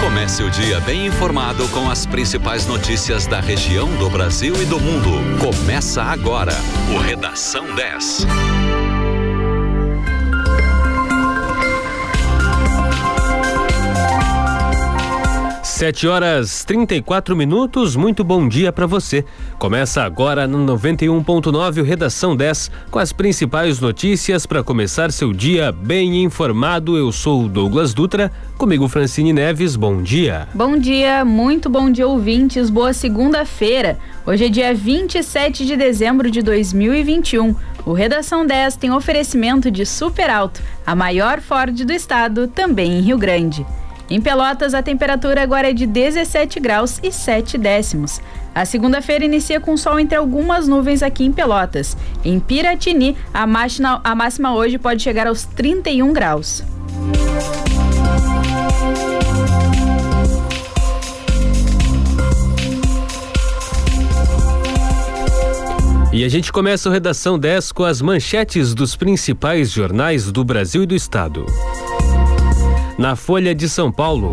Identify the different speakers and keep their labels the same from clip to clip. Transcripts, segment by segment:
Speaker 1: Comece o dia bem informado com as principais notícias da região, do Brasil e do mundo. Começa agora o Redação 10.
Speaker 2: Sete horas 34 minutos, muito bom dia para você. Começa agora no 91.9 o Redação 10 com as principais notícias para começar seu dia bem informado. Eu sou o Douglas Dutra, comigo Francine Neves, bom dia.
Speaker 3: Bom dia, muito bom dia ouvintes, boa segunda-feira. Hoje é dia 27 de dezembro de 2021. O Redação 10 tem oferecimento de Super Alto, a maior Ford do estado, também em Rio Grande. Em Pelotas, a temperatura agora é de 17 graus e 7 décimos. A segunda-feira inicia com sol entre algumas nuvens aqui em Pelotas. Em Piratini, a máxima, a máxima hoje pode chegar aos 31 graus.
Speaker 2: E a gente começa o Redação 10 com as manchetes dos principais jornais do Brasil e do Estado. Na Folha de São Paulo,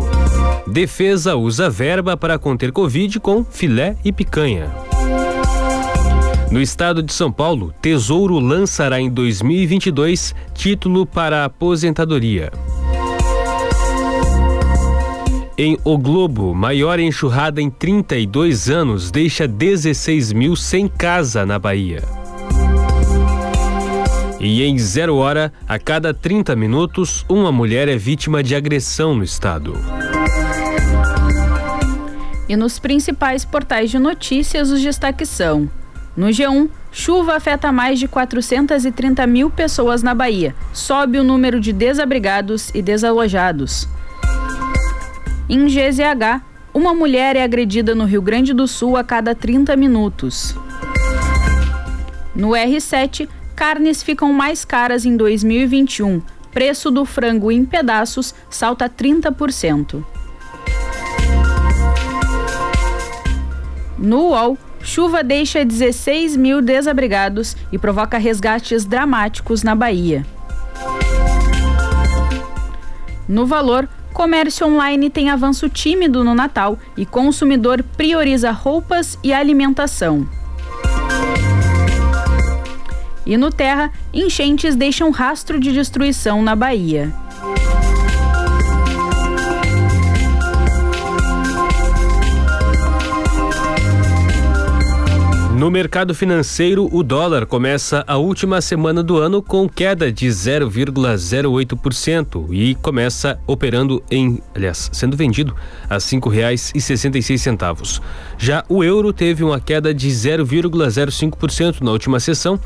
Speaker 2: defesa usa verba para conter Covid com filé e picanha. No estado de São Paulo, Tesouro lançará em 2022 título para aposentadoria. Em O Globo, maior enxurrada em 32 anos deixa 16 mil sem casa na Bahia. E em zero hora, a cada 30 minutos, uma mulher é vítima de agressão no estado.
Speaker 3: E nos principais portais de notícias, os destaques são: no G1, chuva afeta mais de 430 mil pessoas na Bahia, sobe o número de desabrigados e desalojados. Em GZH, uma mulher é agredida no Rio Grande do Sul a cada 30 minutos. No R7, Carnes ficam mais caras em 2021. Preço do frango em pedaços salta 30%. No UOL, chuva deixa 16 mil desabrigados e provoca resgates dramáticos na Bahia. No valor, comércio online tem avanço tímido no Natal e consumidor prioriza roupas e alimentação. E no Terra, enchentes deixam rastro de destruição na Bahia.
Speaker 2: No mercado financeiro, o dólar começa a última semana do ano com queda de 0,08% e começa operando em, aliás, sendo vendido a seis centavos. Já o euro teve uma queda de 0,05% na última sessão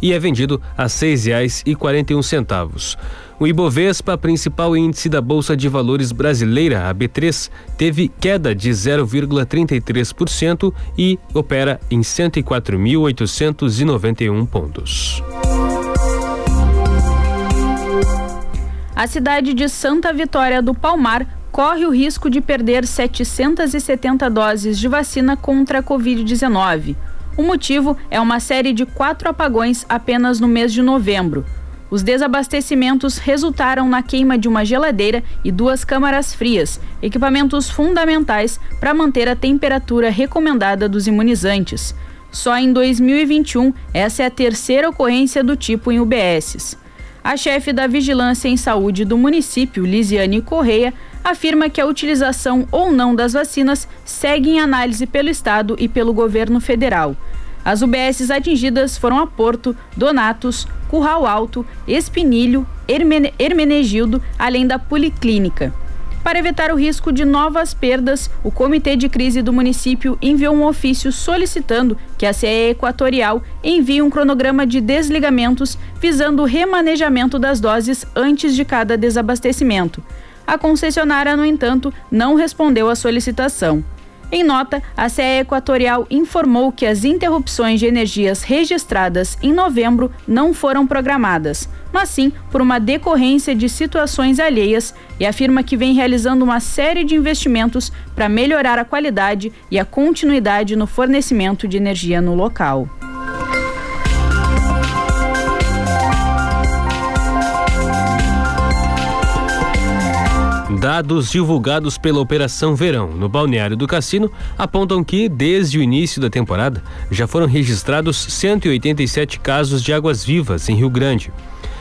Speaker 2: e é vendido a R$ 6,41. O Ibovespa, principal índice da Bolsa de Valores brasileira, a B3, teve queda de 0,33% e opera em 104.891 pontos.
Speaker 3: A cidade de Santa Vitória do Palmar corre o risco de perder 770 doses de vacina contra a Covid-19. O motivo é uma série de quatro apagões apenas no mês de novembro. Os desabastecimentos resultaram na queima de uma geladeira e duas câmaras frias, equipamentos fundamentais para manter a temperatura recomendada dos imunizantes. Só em 2021, essa é a terceira ocorrência do tipo em UBSs. A chefe da Vigilância em Saúde do município, Lisiane Correia, afirma que a utilização ou não das vacinas segue em análise pelo Estado e pelo governo federal. As UBSs atingidas foram a Porto, Donatos, Curral Alto, Espinilho, Hermene Hermenegildo, além da Policlínica. Para evitar o risco de novas perdas, o Comitê de Crise do município enviou um ofício solicitando que a CE Equatorial envie um cronograma de desligamentos visando o remanejamento das doses antes de cada desabastecimento. A concessionária, no entanto, não respondeu à solicitação. Em nota, a CE Equatorial informou que as interrupções de energias registradas em novembro não foram programadas, mas sim por uma decorrência de situações alheias e afirma que vem realizando uma série de investimentos para melhorar a qualidade e a continuidade no fornecimento de energia no local.
Speaker 2: Dados divulgados pela Operação Verão no balneário do Cassino apontam que, desde o início da temporada, já foram registrados 187 casos de águas-vivas em Rio Grande,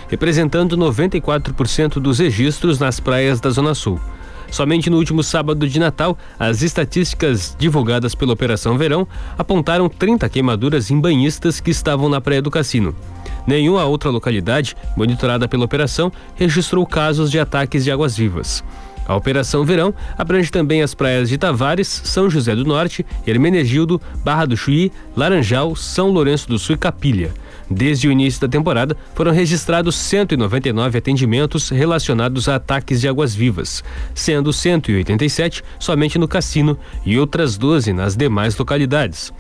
Speaker 2: representando 94% dos registros nas praias da Zona Sul. Somente no último sábado de Natal, as estatísticas divulgadas pela Operação Verão apontaram 30 queimaduras em banhistas que estavam na praia do cassino. Nenhuma outra localidade, monitorada pela operação, registrou casos de ataques de águas-vivas. A Operação Verão abrange também as praias de Tavares, São José do Norte, Hermenegildo, Barra do Chuí, Laranjal, São Lourenço do Sul e Capilha. Desde o início da temporada, foram registrados 199 atendimentos relacionados a ataques de águas-vivas, sendo 187 somente no cassino e outras 12 nas demais localidades.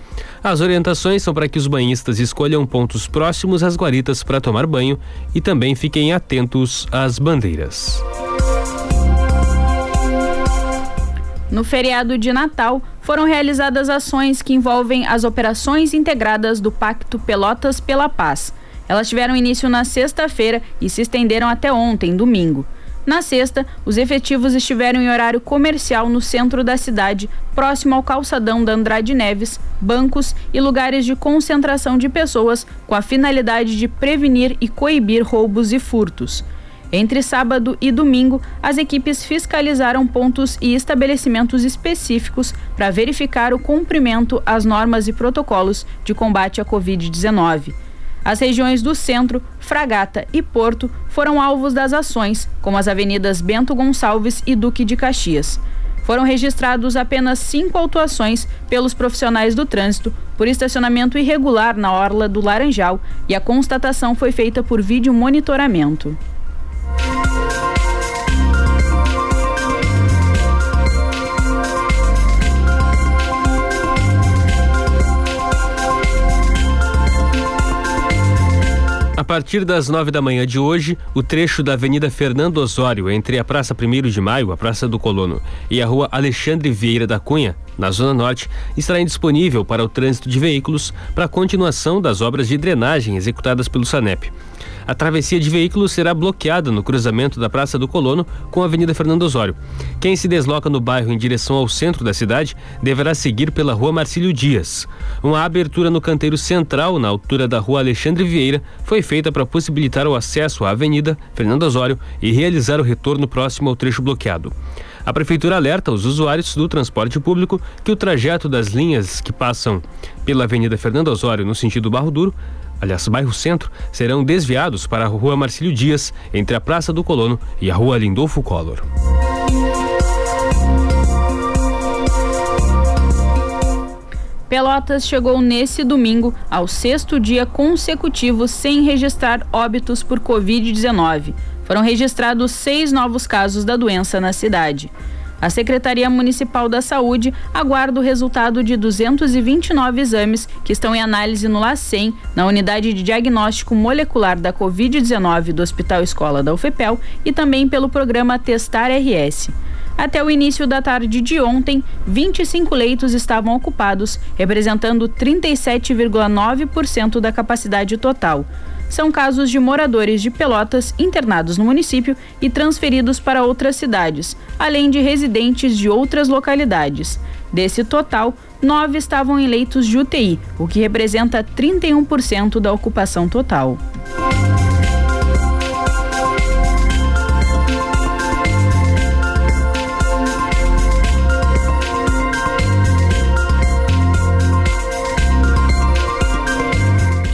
Speaker 2: As orientações são para que os banhistas escolham pontos próximos às guaritas para tomar banho e também fiquem atentos às bandeiras.
Speaker 3: No feriado de Natal, foram realizadas ações que envolvem as operações integradas do Pacto Pelotas pela Paz. Elas tiveram início na sexta-feira e se estenderam até ontem, domingo. Na sexta, os efetivos estiveram em horário comercial no centro da cidade, próximo ao calçadão da Andrade Neves, bancos e lugares de concentração de pessoas, com a finalidade de prevenir e coibir roubos e furtos. Entre sábado e domingo, as equipes fiscalizaram pontos e estabelecimentos específicos para verificar o cumprimento às normas e protocolos de combate à Covid-19. As regiões do Centro, Fragata e Porto foram alvos das ações, como as avenidas Bento Gonçalves e Duque de Caxias. Foram registrados apenas cinco autuações pelos profissionais do trânsito por estacionamento irregular na orla do Laranjal e a constatação foi feita por vídeo monitoramento.
Speaker 2: A partir das nove da manhã de hoje, o trecho da Avenida Fernando Osório, entre a Praça 1 de Maio, a Praça do Colono, e a Rua Alexandre Vieira da Cunha, na Zona Norte, estará indisponível para o trânsito de veículos para a continuação das obras de drenagem executadas pelo SANEP. A travessia de veículos será bloqueada no cruzamento da Praça do Colono com a Avenida Fernando Osório. Quem se desloca no bairro em direção ao centro da cidade deverá seguir pela Rua Marcílio Dias. Uma abertura no canteiro central, na altura da Rua Alexandre Vieira, foi feita para possibilitar o acesso à Avenida Fernando Osório e realizar o retorno próximo ao trecho bloqueado. A Prefeitura alerta os usuários do transporte público que o trajeto das linhas que passam pela Avenida Fernando Osório no sentido Barro Duro aliás, bairro Centro, serão desviados para a Rua Marcílio Dias, entre a Praça do Colono e a Rua Lindolfo Collor.
Speaker 3: Pelotas chegou nesse domingo ao sexto dia consecutivo sem registrar óbitos por Covid-19. Foram registrados seis novos casos da doença na cidade. A Secretaria Municipal da Saúde aguarda o resultado de 229 exames que estão em análise no LACEN, na unidade de diagnóstico molecular da Covid-19 do Hospital Escola da UFEPEL e também pelo programa Testar RS. Até o início da tarde de ontem, 25 leitos estavam ocupados, representando 37,9% da capacidade total são casos de moradores de Pelotas internados no município e transferidos para outras cidades, além de residentes de outras localidades. Desse total, nove estavam em leitos de UTI, o que representa 31% da ocupação total.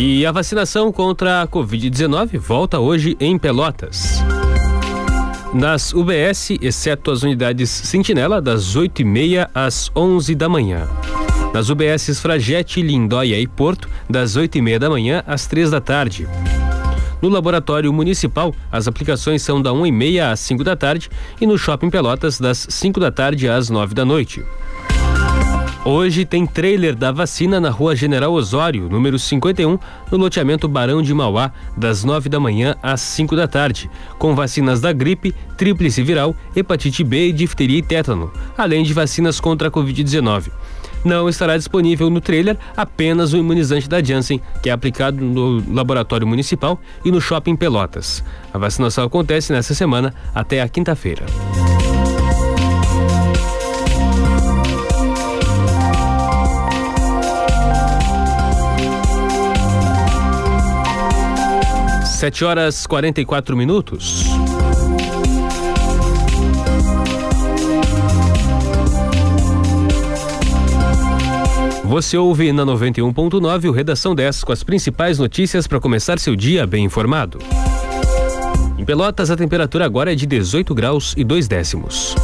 Speaker 2: E a vacinação contra a Covid-19 volta hoje em Pelotas. Nas UBS, exceto as unidades Sentinela, das 8h30 às 11 da manhã. Nas UBS Fragete, Lindóia e Porto, das 8h30 da manhã às 3 da tarde. No Laboratório Municipal, as aplicações são da 1h30 às 5 da tarde e no Shopping Pelotas, das 5 da tarde às 9 da noite. Hoje tem trailer da vacina na rua General Osório, número 51, no loteamento Barão de Mauá, das 9 da manhã às 5 da tarde, com vacinas da gripe, tríplice viral, hepatite B, difteria e tétano, além de vacinas contra a Covid-19 não estará disponível no trailer apenas o imunizante da Janssen, que é aplicado no laboratório municipal e no shopping Pelotas. A vacinação acontece nesta semana até a quinta-feira. 7 horas 44 minutos. Você ouve na 91.9 o Redação 10 com as principais notícias para começar seu dia bem informado. Em Pelotas, a temperatura agora é de 18 graus e 2 décimos.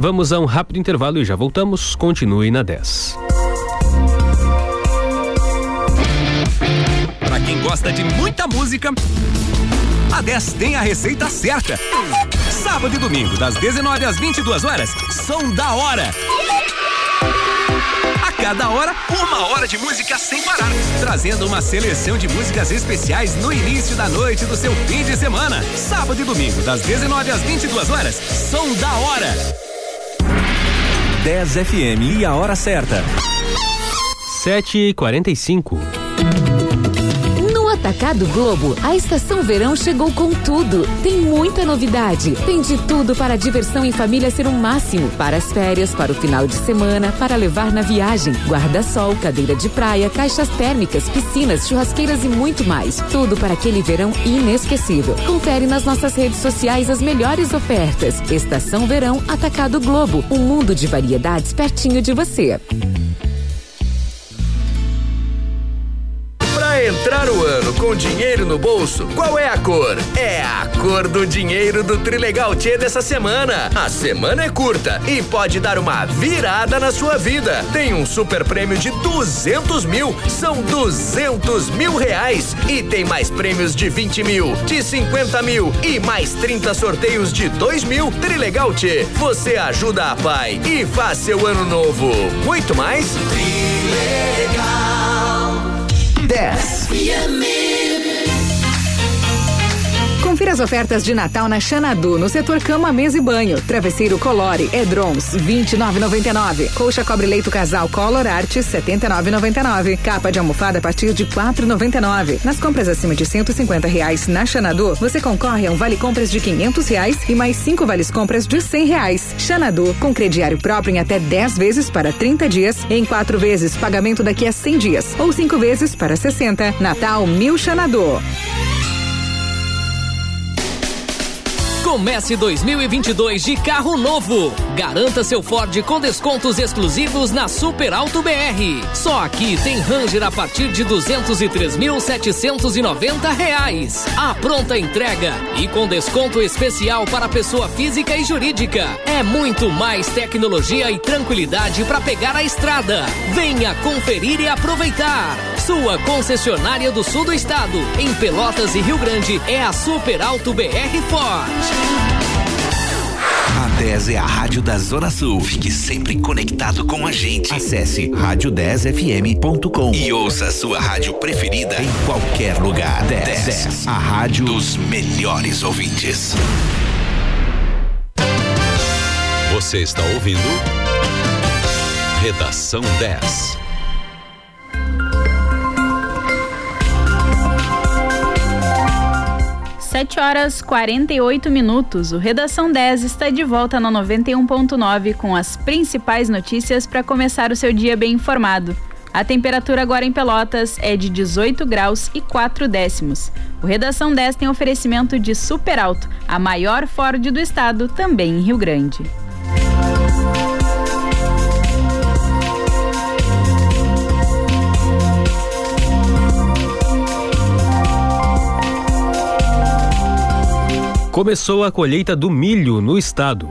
Speaker 2: Vamos a um rápido intervalo e já voltamos. Continue na 10.
Speaker 4: Gosta de muita música, a 10 tem a receita certa. Sábado e domingo, das 19 às 22 horas, são da hora cada hora, uma hora de música sem parar, trazendo uma seleção de músicas especiais no início da noite do seu fim de semana. Sábado e domingo, das 19 às 22 horas, som da hora.
Speaker 1: 10 FM e a hora certa.
Speaker 2: 7h45.
Speaker 5: Atacado Globo, a estação verão chegou com tudo. Tem muita novidade. Tem de tudo para a diversão em família ser um máximo. Para as férias, para o final de semana, para levar na viagem. Guarda-sol, cadeira de praia, caixas térmicas, piscinas, churrasqueiras e muito mais. Tudo para aquele verão inesquecível. Confere nas nossas redes sociais as melhores ofertas. Estação Verão Atacado Globo. Um mundo de variedades pertinho de você.
Speaker 6: Entrar o ano com dinheiro no bolso, qual é a cor? É a cor do dinheiro do Trilegal T dessa semana. A semana é curta e pode dar uma virada na sua vida. Tem um super prêmio de 200 mil, são 200 mil reais. E tem mais prêmios de 20 mil, de 50 mil e mais 30 sorteios de 2 mil. Trilegal T, você ajuda a pai e faz seu ano novo. Muito mais? Trilegal.
Speaker 7: 10. Confira as ofertas de Natal na Xanadu, no setor cama, mesa e banho. Travesseiro Colore, Edrons, 29,99. Colcha cobre leito casal Color Art, 79,99. Capa de almofada a partir de 4,99. Nas compras acima de 150 reais na Xanadu, você concorre a um vale compras de 500 reais e mais cinco vales compras de 100 reais. Xanadu, com crediário próprio em até 10 vezes para 30 dias, em quatro vezes pagamento daqui a 100 dias ou cinco vezes para 60. Natal Mil Xanadu.
Speaker 8: Comece 2022 de carro novo. Garanta seu Ford com descontos exclusivos na Super Alto BR. Só aqui tem Ranger a partir de 203.790 reais. A pronta entrega e com desconto especial para pessoa física e jurídica. É muito mais tecnologia e tranquilidade para pegar a estrada. Venha conferir e aproveitar. Sua concessionária do sul do estado, em Pelotas e Rio Grande, é a Super Alto BR Ford.
Speaker 1: A 10 é a rádio da Zona Sul. Fique sempre conectado com a gente. Acesse rádio10fm.com e ouça a sua rádio preferida em qualquer lugar. 10, 10 a rádio dos melhores ouvintes. Você está ouvindo? Redação 10.
Speaker 3: 7 horas 48 minutos. O Redação 10 está de volta na 91.9 com as principais notícias para começar o seu dia bem informado. A temperatura agora em Pelotas é de 18 graus e 4 décimos. O Redação 10 tem oferecimento de Super Alto, a maior Ford do estado, também em Rio Grande.
Speaker 2: Começou a colheita do milho no estado.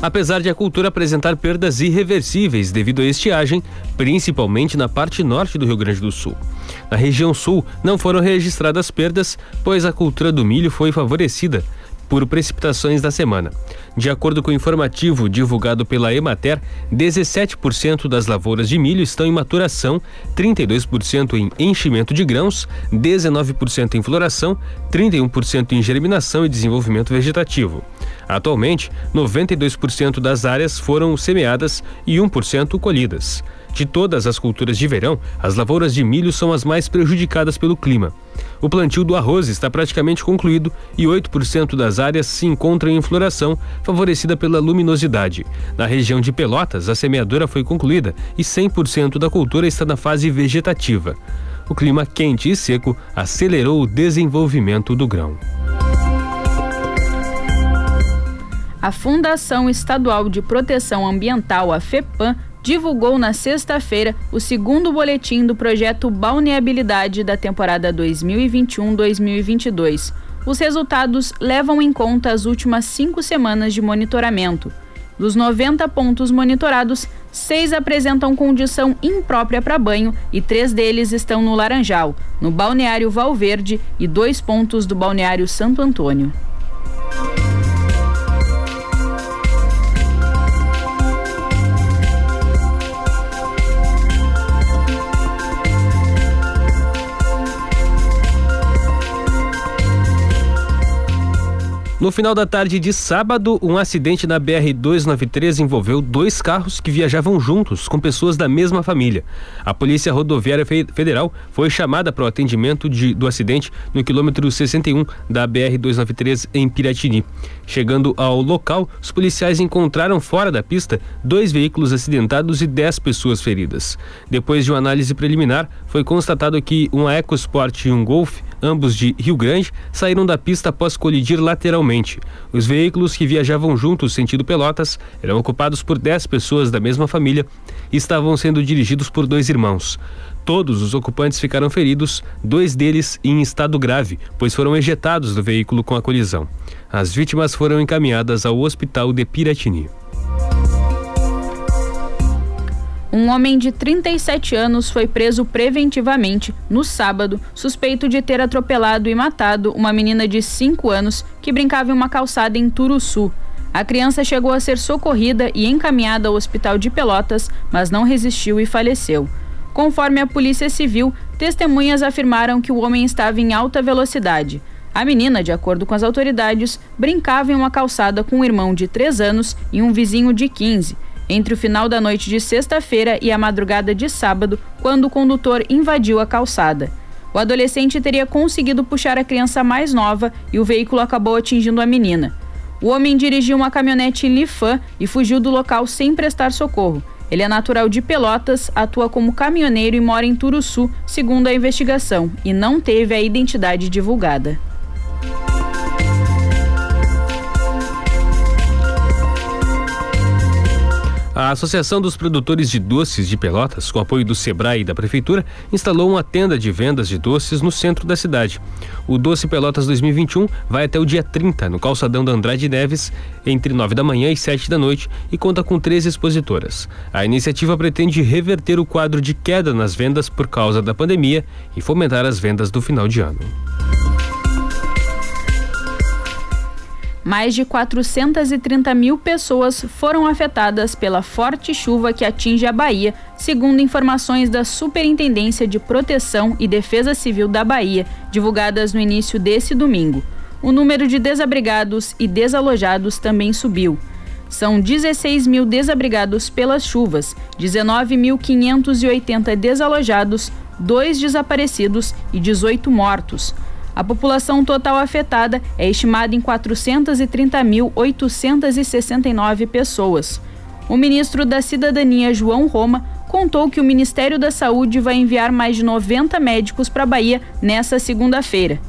Speaker 2: Apesar de a cultura apresentar perdas irreversíveis devido à estiagem, principalmente na parte norte do Rio Grande do Sul. Na região sul não foram registradas perdas, pois a cultura do milho foi favorecida por precipitações da semana. De acordo com o informativo divulgado pela Emater, 17% das lavouras de milho estão em maturação, 32% em enchimento de grãos, 19% em floração, 31% em germinação e desenvolvimento vegetativo. Atualmente, 92% das áreas foram semeadas e 1% colhidas. De todas as culturas de verão, as lavouras de milho são as mais prejudicadas pelo clima. O plantio do arroz está praticamente concluído e 8% das áreas se encontram em floração, favorecida pela luminosidade. Na região de Pelotas, a semeadura foi concluída e 100% da cultura está na fase vegetativa. o clima quente e seco acelerou o desenvolvimento do grão.
Speaker 3: A Fundação Estadual de Proteção Ambiental, a FEPAM, divulgou na sexta-feira o segundo boletim do projeto Balneabilidade da temporada 2021-2022. Os resultados levam em conta as últimas cinco semanas de monitoramento. Dos 90 pontos monitorados, seis apresentam condição imprópria para banho e três deles estão no Laranjal, no Balneário Valverde e dois pontos do Balneário Santo Antônio.
Speaker 2: No final da tarde de sábado, um acidente na BR-293 envolveu dois carros que viajavam juntos, com pessoas da mesma família. A Polícia Rodoviária Federal foi chamada para o atendimento de, do acidente no quilômetro 61 da BR-293 em Piratini. Chegando ao local, os policiais encontraram fora da pista dois veículos acidentados e dez pessoas feridas. Depois de uma análise preliminar, foi constatado que um EcoSport e um Golf ambos de Rio Grande, saíram da pista após colidir lateralmente. Os veículos que viajavam juntos sentido Pelotas eram ocupados por 10 pessoas da mesma família e estavam sendo dirigidos por dois irmãos. Todos os ocupantes ficaram feridos, dois deles em estado grave, pois foram ejetados do veículo com a colisão. As vítimas foram encaminhadas ao hospital de Piratini.
Speaker 3: Um homem de 37 anos foi preso preventivamente no sábado, suspeito de ter atropelado e matado uma menina de 5 anos que brincava em uma calçada em Turuçu. A criança chegou a ser socorrida e encaminhada ao hospital de Pelotas, mas não resistiu e faleceu. Conforme a Polícia Civil, testemunhas afirmaram que o homem estava em alta velocidade. A menina, de acordo com as autoridades, brincava em uma calçada com um irmão de 3 anos e um vizinho de 15 entre o final da noite de sexta-feira e a madrugada de sábado, quando o condutor invadiu a calçada. O adolescente teria conseguido puxar a criança mais nova e o veículo acabou atingindo a menina. O homem dirigiu uma caminhonete Lifan e fugiu do local sem prestar socorro. Ele é natural de Pelotas, atua como caminhoneiro e mora em Turuçu, segundo a investigação, e não teve a identidade divulgada.
Speaker 2: A Associação dos Produtores de Doces de Pelotas, com apoio do Sebrae e da Prefeitura, instalou uma tenda de vendas de doces no centro da cidade. O Doce Pelotas 2021 vai até o dia 30, no calçadão da Andrade Neves, entre 9 da manhã e 7 da noite, e conta com três expositoras. A iniciativa pretende reverter o quadro de queda nas vendas por causa da pandemia e fomentar as vendas do final de ano.
Speaker 3: Mais de 430 mil pessoas foram afetadas pela forte chuva que atinge a Bahia, segundo informações da Superintendência de Proteção e Defesa Civil da Bahia, divulgadas no início desse domingo. O número de desabrigados e desalojados também subiu. São 16 mil desabrigados pelas chuvas, 19.580 desalojados, dois desaparecidos e 18 mortos. A população total afetada é estimada em 430.869 pessoas. O ministro da Cidadania, João Roma, contou que o Ministério da Saúde vai enviar mais de 90 médicos para a Bahia nesta segunda-feira.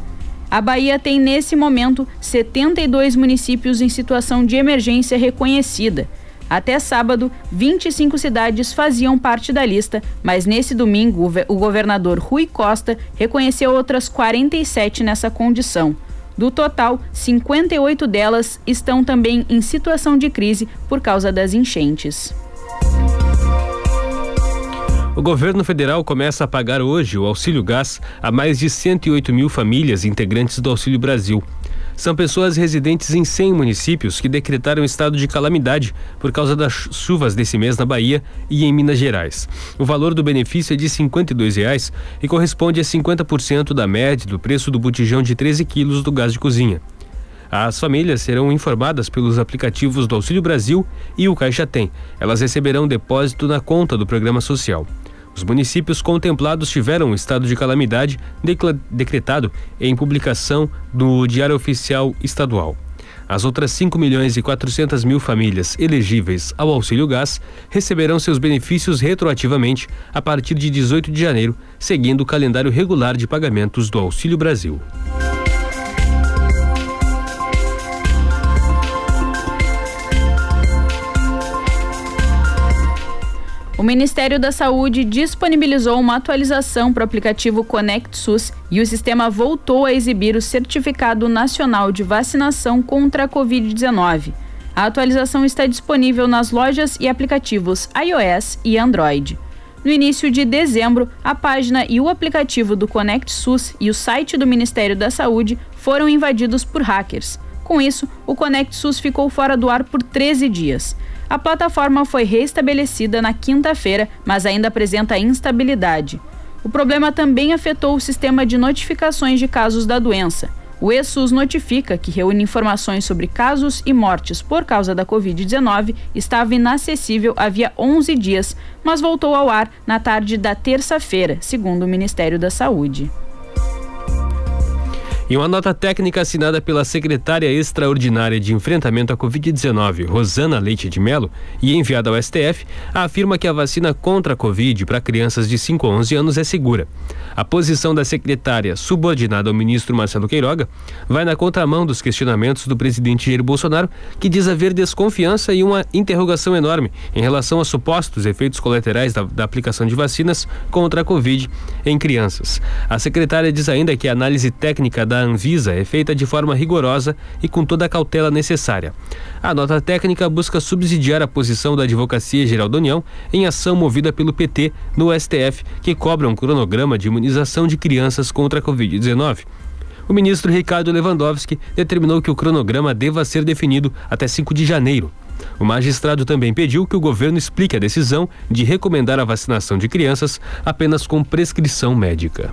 Speaker 3: A Bahia tem, nesse momento, 72 municípios em situação de emergência reconhecida. Até sábado, 25 cidades faziam parte da lista, mas nesse domingo o governador Rui Costa reconheceu outras 47 nessa condição. Do total, 58 delas estão também em situação de crise por causa das enchentes.
Speaker 2: O governo federal começa a pagar hoje o auxílio gás a mais de 108 mil famílias integrantes do Auxílio Brasil. São pessoas residentes em 100 municípios que decretaram estado de calamidade por causa das chuvas desse mês na Bahia e em Minas Gerais. O valor do benefício é de 52 reais e corresponde a 50% da média do preço do botijão de 13 quilos do gás de cozinha. As famílias serão informadas pelos aplicativos do Auxílio Brasil e o Caixa Tem. Elas receberão depósito na conta do programa social. Os municípios contemplados tiveram o estado de calamidade decretado em publicação do Diário Oficial Estadual. As outras 5 milhões e 400 mil famílias elegíveis ao auxílio gás receberão seus benefícios retroativamente a partir de 18 de janeiro, seguindo o calendário regular de pagamentos do Auxílio Brasil.
Speaker 3: O Ministério da Saúde disponibilizou uma atualização para o aplicativo Conect SUS e o sistema voltou a exibir o Certificado Nacional de Vacinação contra a Covid-19. A atualização está disponível nas lojas e aplicativos iOS e Android. No início de dezembro, a página e o aplicativo do Conect SUS e o site do Ministério da Saúde foram invadidos por hackers. Com isso, o Conect SUS ficou fora do ar por 13 dias. A plataforma foi restabelecida na quinta-feira, mas ainda apresenta instabilidade. O problema também afetou o sistema de notificações de casos da doença. O ESUS notifica que reúne informações sobre casos e mortes por causa da Covid-19 estava inacessível havia 11 dias, mas voltou ao ar na tarde da terça-feira, segundo o Ministério da Saúde.
Speaker 2: Em uma nota técnica assinada pela secretária extraordinária de enfrentamento à Covid-19, Rosana Leite de Melo, e enviada ao STF, afirma que a vacina contra a Covid para crianças de 5 a 11 anos é segura. A posição da secretária, subordinada ao ministro Marcelo Queiroga, vai na contramão dos questionamentos do presidente Jair Bolsonaro, que diz haver desconfiança e uma interrogação enorme em relação a supostos efeitos colaterais da, da aplicação de vacinas contra a Covid em crianças. A secretária diz ainda que a análise técnica da Anvisa é feita de forma rigorosa e com toda a cautela necessária. A nota técnica busca subsidiar a posição da Advocacia Geral da União em ação movida pelo PT no STF, que cobra um cronograma de imunização de crianças contra a Covid-19. O ministro Ricardo Lewandowski determinou que o cronograma deva ser definido até 5 de janeiro. O magistrado também pediu que o governo explique a decisão de recomendar a vacinação de crianças apenas com prescrição médica.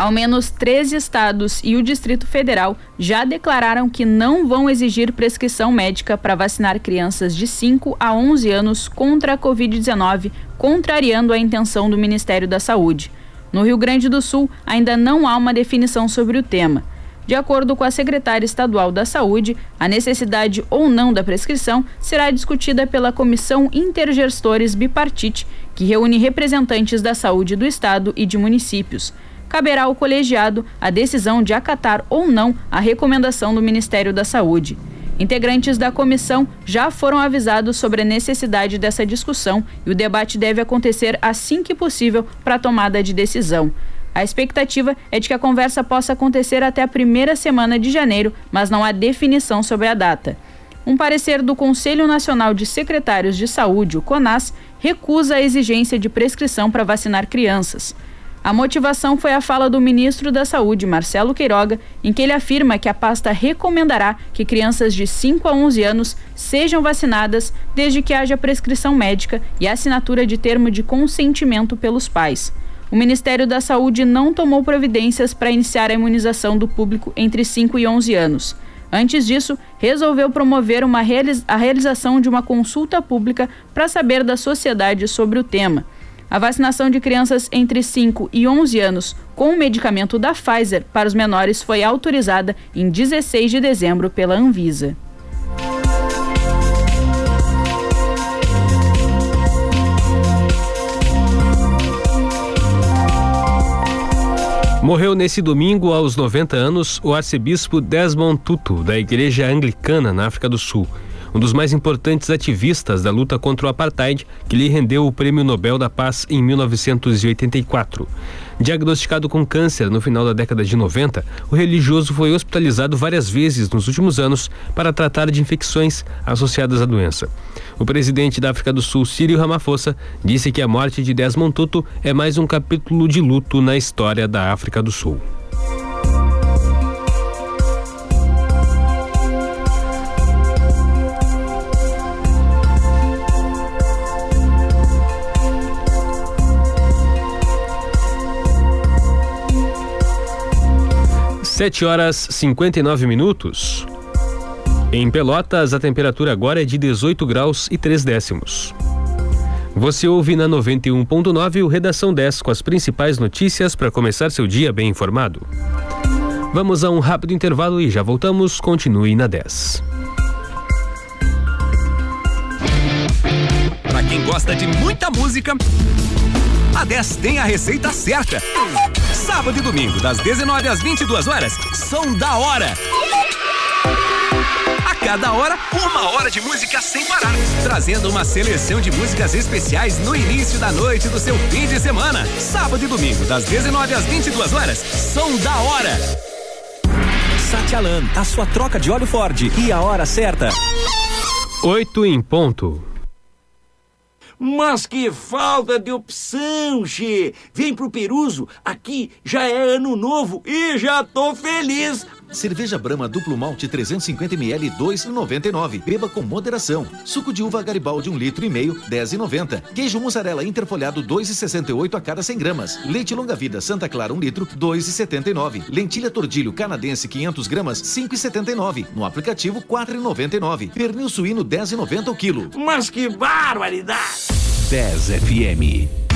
Speaker 3: Ao menos 13 estados e o Distrito Federal já declararam que não vão exigir prescrição médica para vacinar crianças de 5 a 11 anos contra a Covid-19, contrariando a intenção do Ministério da Saúde. No Rio Grande do Sul, ainda não há uma definição sobre o tema. De acordo com a secretária estadual da Saúde, a necessidade ou não da prescrição será discutida pela Comissão Intergestores Bipartite, que reúne representantes da saúde do estado e de municípios caberá ao colegiado a decisão de acatar ou não a recomendação do Ministério da Saúde. Integrantes da comissão já foram avisados sobre a necessidade dessa discussão e o debate deve acontecer assim que possível para a tomada de decisão. A expectativa é de que a conversa possa acontecer até a primeira semana de janeiro, mas não há definição sobre a data. Um parecer do Conselho Nacional de Secretários de Saúde, o CONAS, recusa a exigência de prescrição para vacinar crianças. A motivação foi a fala do ministro da Saúde, Marcelo Queiroga, em que ele afirma que a pasta recomendará que crianças de 5 a 11 anos sejam vacinadas desde que haja prescrição médica e assinatura de termo de consentimento pelos pais. O Ministério da Saúde não tomou providências para iniciar a imunização do público entre 5 e 11 anos. Antes disso, resolveu promover uma realiz a realização de uma consulta pública para saber da sociedade sobre o tema. A vacinação de crianças entre 5 e 11 anos com o medicamento da Pfizer para os menores foi autorizada em 16 de dezembro pela Anvisa.
Speaker 2: Morreu nesse domingo, aos 90 anos, o arcebispo Desmond Tutu, da Igreja Anglicana na África do Sul um dos mais importantes ativistas da luta contra o apartheid, que lhe rendeu o Prêmio Nobel da Paz em 1984. Diagnosticado com câncer no final da década de 90, o religioso foi hospitalizado várias vezes nos últimos anos para tratar de infecções associadas à doença. O presidente da África do Sul, Cyril Ramaphosa, disse que a morte de Desmond Tutu é mais um capítulo de luto na história da África do Sul. Sete horas 59 minutos. Em Pelotas, a temperatura agora é de 18 graus e 3 décimos. Você ouve na 91.9 o Redação 10 com as principais notícias para começar seu dia bem informado. Vamos a um rápido intervalo e já voltamos. Continue na 10.
Speaker 4: Para quem gosta de muita música, a 10 tem a receita certa. Sábado e domingo, das 19 às 22 horas, são da hora. A cada hora, uma hora de música sem parar, trazendo uma seleção de músicas especiais no início da noite do seu fim de semana. Sábado e domingo, das 19 às 22 horas, são da hora.
Speaker 9: Satialan, a sua troca de óleo Ford e a hora certa.
Speaker 2: 8 em ponto.
Speaker 10: Mas que falta de opção, Che! Vem pro Peruso, aqui já é ano novo e já tô feliz.
Speaker 11: Cerveja Brama duplo malte 350 ml 2,99. Beba com moderação. Suco de uva Garibaldi 1 um litro e meio 10,90. Queijo mussarela interfolhado 2,68 a cada 100 gramas. Leite longa vida Santa Clara 1 um litro 2,79. Lentilha tordilho canadense 500 gramas 5,79. No aplicativo 4,99. Pernil suíno 10,90 o quilo.
Speaker 10: Mas que barbaridade!
Speaker 1: 10 FM.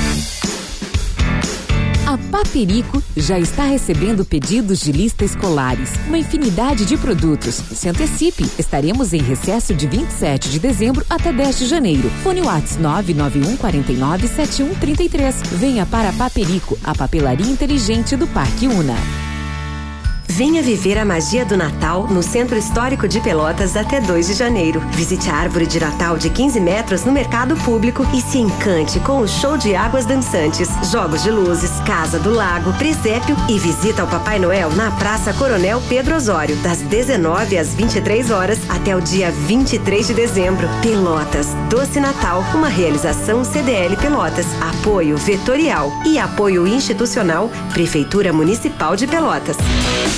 Speaker 5: A Paperico já está recebendo pedidos de lista escolares, uma infinidade de produtos. Se antecipe, estaremos em recesso de 27 de dezembro até 10 de janeiro. Fone Whats 991 49 7133. Venha para a Paperico, a papelaria inteligente do Parque Una.
Speaker 12: Venha viver a magia do Natal no Centro Histórico de Pelotas até 2 de janeiro. Visite a árvore de Natal de 15 metros no mercado público e se encante com o show de águas dançantes, jogos de luzes, Casa do Lago, presépio e visita ao Papai Noel na Praça Coronel Pedro Osório, das 19 às 23 horas até o dia 23 de dezembro. Pelotas, Doce Natal, uma realização CDL Pelotas, apoio vetorial e apoio institucional Prefeitura Municipal de Pelotas.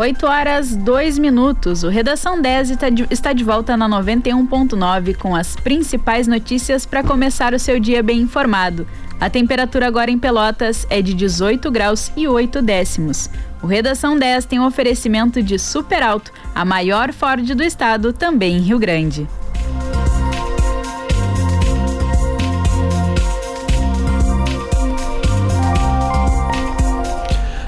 Speaker 3: 8 horas 2 minutos. O Redação 10 está de volta na 91.9 com as principais notícias para começar o seu dia bem informado. A temperatura agora em Pelotas é de 18 graus e 8 décimos. O Redação 10 tem um oferecimento de Super Alto, a maior Ford do estado, também em Rio Grande.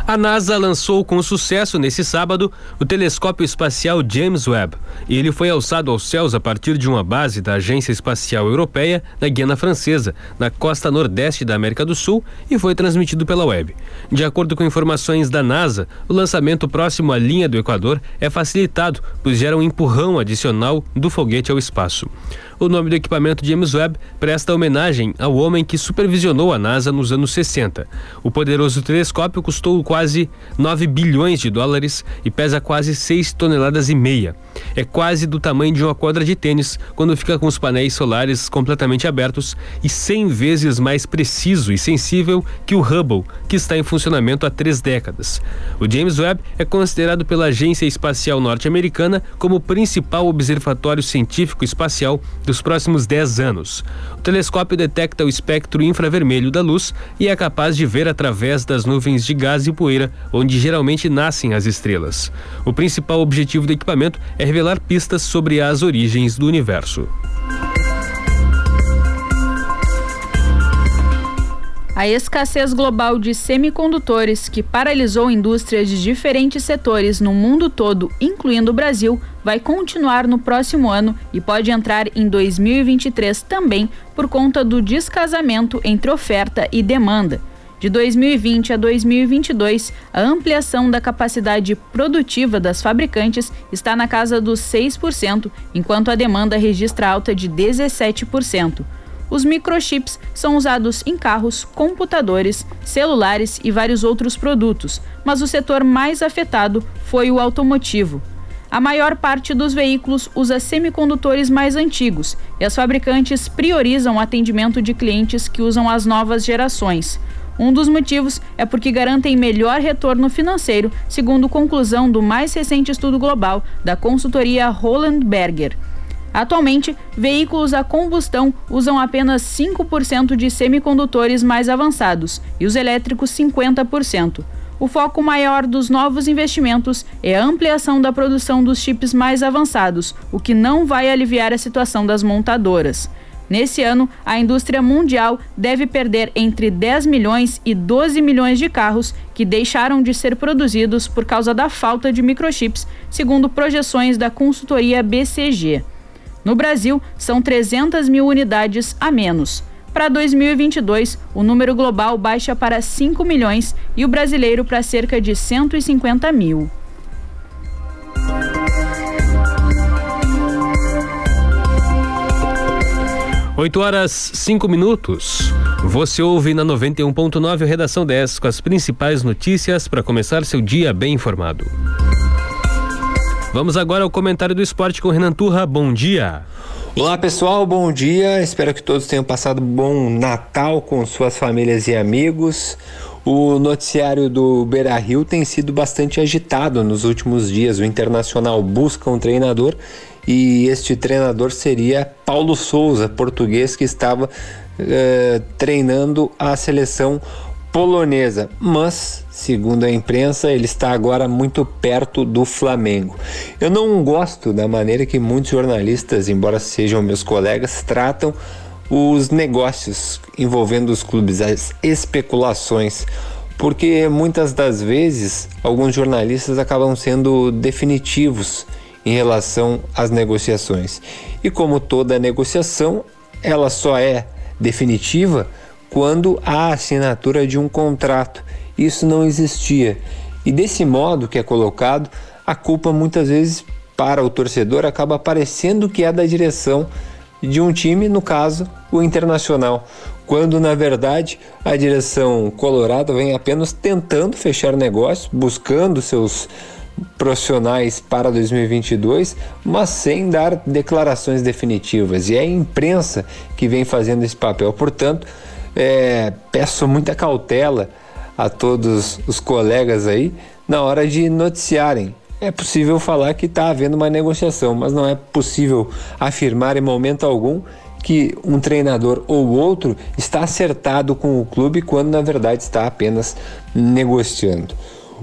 Speaker 2: A NASA lançou com sucesso nesse sábado o telescópio espacial James Webb. E ele foi alçado aos céus a partir de uma base da Agência Espacial Europeia na Guiana Francesa, na costa nordeste da América do Sul, e foi transmitido pela web. De acordo com informações da NASA, o lançamento próximo à linha do Equador é facilitado, pois gera um empurrão adicional do foguete ao espaço. O nome do equipamento James Webb presta homenagem ao homem que supervisionou a NASA nos anos 60. O poderoso telescópio custou quase 9 bilhões de dólares e pesa quase 6 toneladas e meia. É quase do tamanho de uma quadra de tênis quando fica com os painéis solares completamente abertos e 100 vezes mais preciso e sensível que o Hubble, que está em funcionamento há três décadas. O James Webb é considerado pela Agência Espacial Norte-Americana como o principal observatório científico espacial do dos próximos 10 anos. O telescópio detecta o espectro infravermelho da luz e é capaz de ver através das nuvens de gás e poeira, onde geralmente nascem as estrelas. O principal objetivo do equipamento é revelar pistas sobre as origens do universo.
Speaker 3: A escassez global de semicondutores, que paralisou indústrias de diferentes setores no mundo todo, incluindo o Brasil, vai continuar no próximo ano e pode entrar em 2023 também por conta do descasamento entre oferta e demanda. De 2020 a 2022, a ampliação da capacidade produtiva das fabricantes está na casa dos 6%, enquanto a demanda registra alta de 17%. Os microchips são usados em carros, computadores, celulares e vários outros produtos, mas o setor mais afetado foi o automotivo. A maior parte dos veículos usa semicondutores mais antigos e as fabricantes priorizam o atendimento de clientes que usam as novas gerações. Um dos motivos é porque garantem melhor retorno financeiro, segundo conclusão do mais recente estudo global da consultoria Roland Berger. Atualmente, veículos a combustão usam apenas 5% de semicondutores mais avançados e os elétricos 50%. O foco maior dos novos investimentos é a ampliação da produção dos chips mais avançados, o que não vai aliviar a situação das montadoras. Nesse ano, a indústria mundial deve perder entre 10 milhões e 12 milhões de carros que deixaram de ser produzidos por causa da falta de microchips, segundo projeções da consultoria BCG. No Brasil, são 300 mil unidades a menos. Para 2022, o número global baixa para 5 milhões e o brasileiro para cerca de 150 mil.
Speaker 2: Oito horas cinco minutos. Você ouve na 91.9 Redação 10 com as principais notícias para começar seu dia bem informado. Vamos agora ao comentário do esporte com Renan Turra. Bom dia.
Speaker 13: Olá pessoal, bom dia. Espero que todos tenham passado bom Natal com suas famílias e amigos. O noticiário do Beira Rio tem sido bastante agitado nos últimos dias. O Internacional busca um treinador e este treinador seria Paulo Souza, português que estava eh, treinando a seleção polonesa, mas, segundo a imprensa, ele está agora muito perto do Flamengo. Eu não gosto da maneira que muitos jornalistas, embora sejam meus colegas, tratam os negócios envolvendo os clubes, as especulações, porque muitas das vezes alguns jornalistas acabam sendo definitivos em relação às negociações. E como toda negociação, ela só é definitiva quando há assinatura de um contrato. Isso não existia. E desse modo que é colocado, a culpa muitas vezes para o torcedor acaba parecendo que é da direção de um time, no caso, o Internacional, quando na verdade a direção colorada vem apenas tentando fechar negócio, buscando seus profissionais para 2022, mas sem dar declarações definitivas. E é a imprensa que vem fazendo esse papel. Portanto, é, peço muita cautela a todos os colegas aí na hora de noticiarem. É possível falar que está havendo uma negociação, mas não é possível afirmar em momento algum que um treinador ou outro está acertado com o clube quando na verdade está apenas negociando.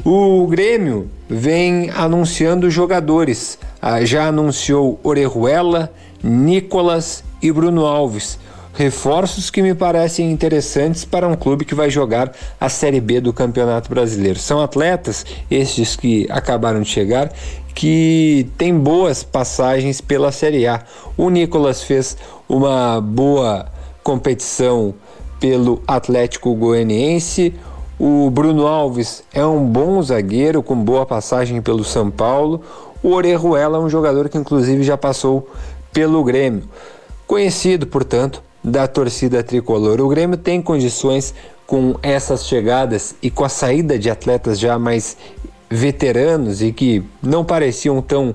Speaker 13: O Grêmio vem anunciando jogadores. Ah, já anunciou Orejuela, Nicolas e Bruno Alves reforços que me parecem interessantes para um clube que vai jogar a Série B do Campeonato Brasileiro. São atletas, estes que acabaram de chegar, que têm boas passagens pela Série A. O Nicolas fez uma boa competição pelo Atlético Goianiense. O Bruno Alves é um bom zagueiro com boa passagem pelo São Paulo. O Orejuela é um jogador que inclusive já passou pelo Grêmio. Conhecido, portanto, da torcida tricolor. O Grêmio tem condições com essas chegadas e com a saída de atletas já mais veteranos e que não pareciam tão